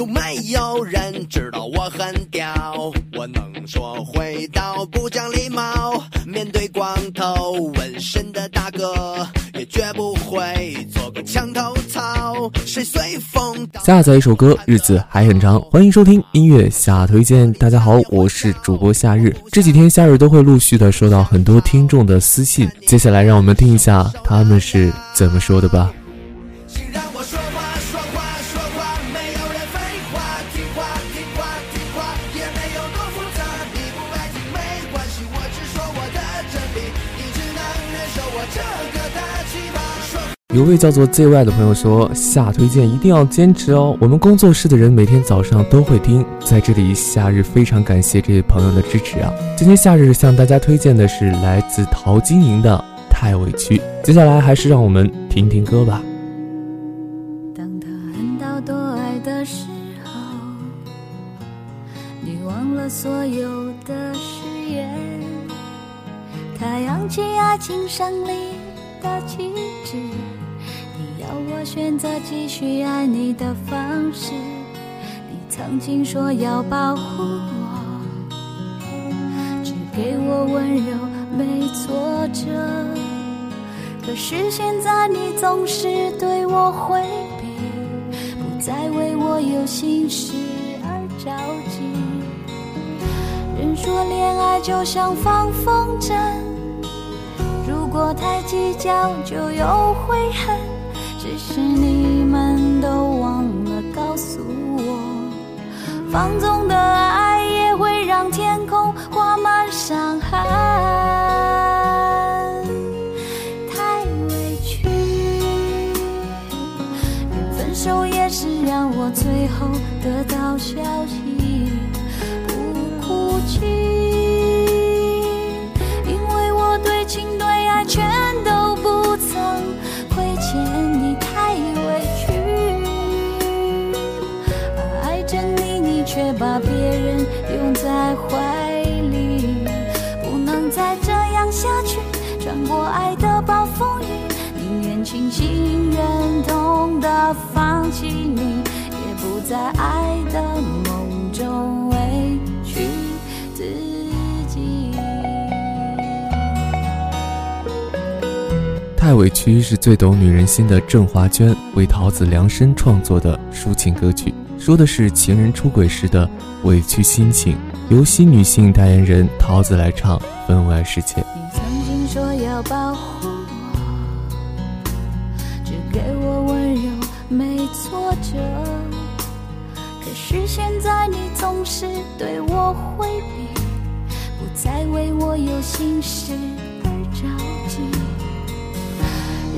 有没有人知道我很屌？我能说会道，不讲礼貌。面对光头纹身的大哥，也绝不会做个墙头草。谁随风？下载一首歌，日子还很长。欢迎收听音乐下推荐。大家好，我是主播夏日。这几天夏日都会陆续的收到很多听众的私信，接下来让我们听一下他们是怎么说的吧。有位叫做 ZY 的朋友说：“夏推荐一定要坚持哦，我们工作室的人每天早上都会听。”在这里，夏日非常感谢这位朋友的支持啊！今天夏日向大家推荐的是来自陶晶莹的《太委屈》。接下来还是让我们听听歌吧。情胜利的旗帜。要我选择继续爱你的方式，你曾经说要保护我，只给我温柔没挫折。可是现在你总是对我回避，不再为我有心事而着急。人说恋爱就像放风筝，果太计较就有悔恨。只是你们都忘了告诉我，放纵的爱也会让天空挂满伤痕。把别人拥在怀里，不能再这样下去。穿过爱的暴风雨，宁愿清醒忍痛的放弃你，也不在爱的梦中委屈自己。太委屈是最懂女人心的郑华娟为桃子量身创作的抒情歌曲。说的是情人出轨时的委屈心情，由新女性代言人桃子来唱《分外世界》。你曾经说要保护我，只给我温柔没挫折，可是现在你总是对我回避，不再为我有心事而着急。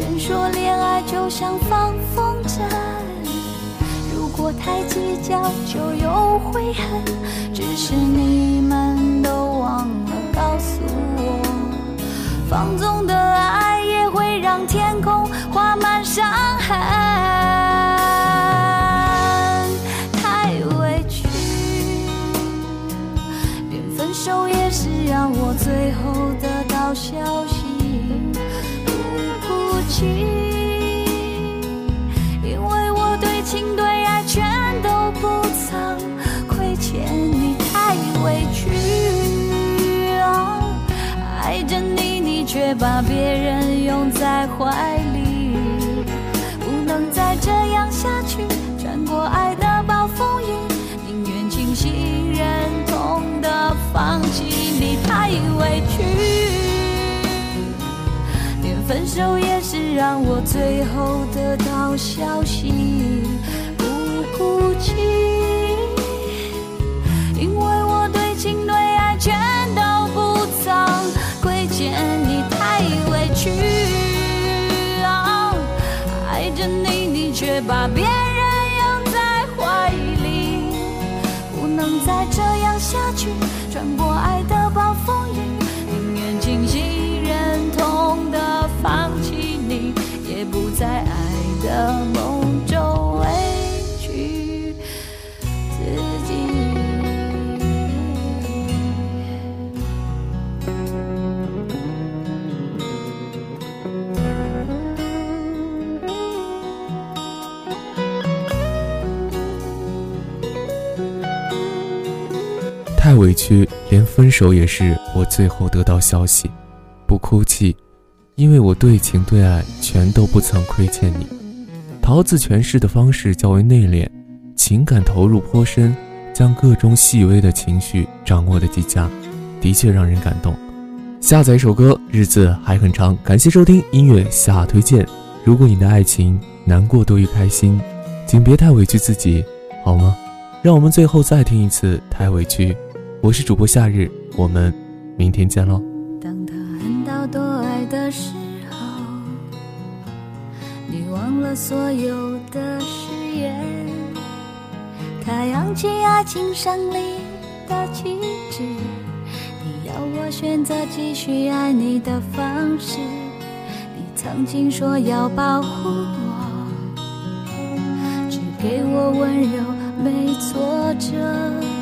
人说恋爱就像放风筝。过太计较，就有悔恨。只是你们都忘了告诉我，放纵的爱也会让天空画满伤痕。把别人拥在怀里，不能再这样下去。穿过爱的暴风雨，宁愿清醒忍痛的放弃你，太委屈。连分手也是让我最后得到消息，不哭泣。却把别人拥在怀里，不能再这样下去。穿过爱的暴风雨，宁愿清醒忍痛的放弃你，也不再爱的太委屈，连分手也是我最后得到消息。不哭泣，因为我对情对爱全都不曾亏欠你。桃子诠释的方式较为内敛，情感投入颇深，将各种细微的情绪掌握的极佳，的确让人感动。下载一首歌，日子还很长。感谢收听音乐下推荐。如果你的爱情难过多于开心，请别太委屈自己，好吗？让我们最后再听一次《太委屈》。我是主播夏日，我们明天见喽。当他恨到多爱的时候，你忘了所有的誓言。他扬起爱情胜利的旗帜，你要我选择继续爱你的方式。你曾经说要保护我，只给我温柔，没挫折。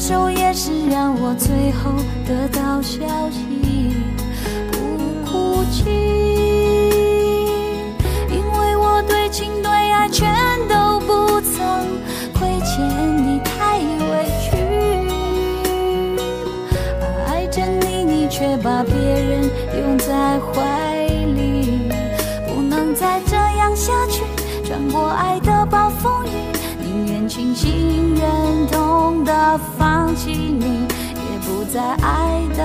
手也是让我最后得到消息，不哭泣，因为我对情对爱全都不曾亏欠你，太委屈。爱着你，你却把别人拥在怀里，不能再这样下去，穿过爱的暴风雨。愿清醒愿痛的放弃你，也不再爱的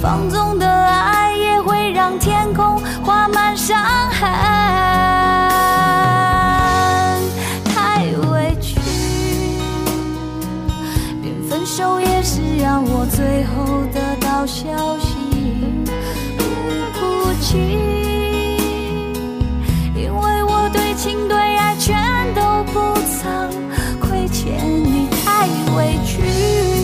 放纵的爱也会让天空画满伤痕。太委屈。连分手也是让我最后得到消息，不哭泣，因为我对情对爱全都不曾亏欠你，太委屈。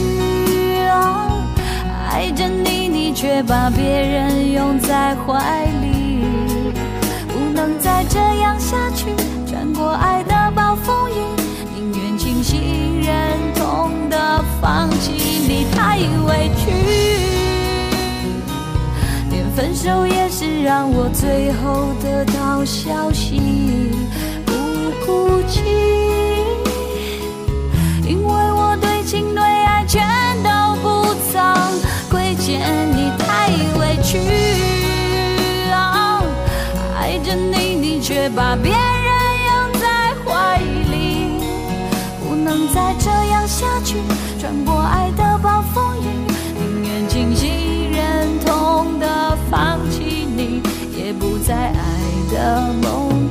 别，把别人拥在怀里，不能再这样下去，穿过爱的暴风雨。宁愿清醒忍痛的放弃。你太委屈，连分手也是让我最后得到消息，不哭泣，因为我对情对爱全去啊，爱着你，你却把别人拥在怀里，不能再这样下去。穿过爱的暴风雨，宁愿清醒，忍痛的放弃你，也不再爱的梦。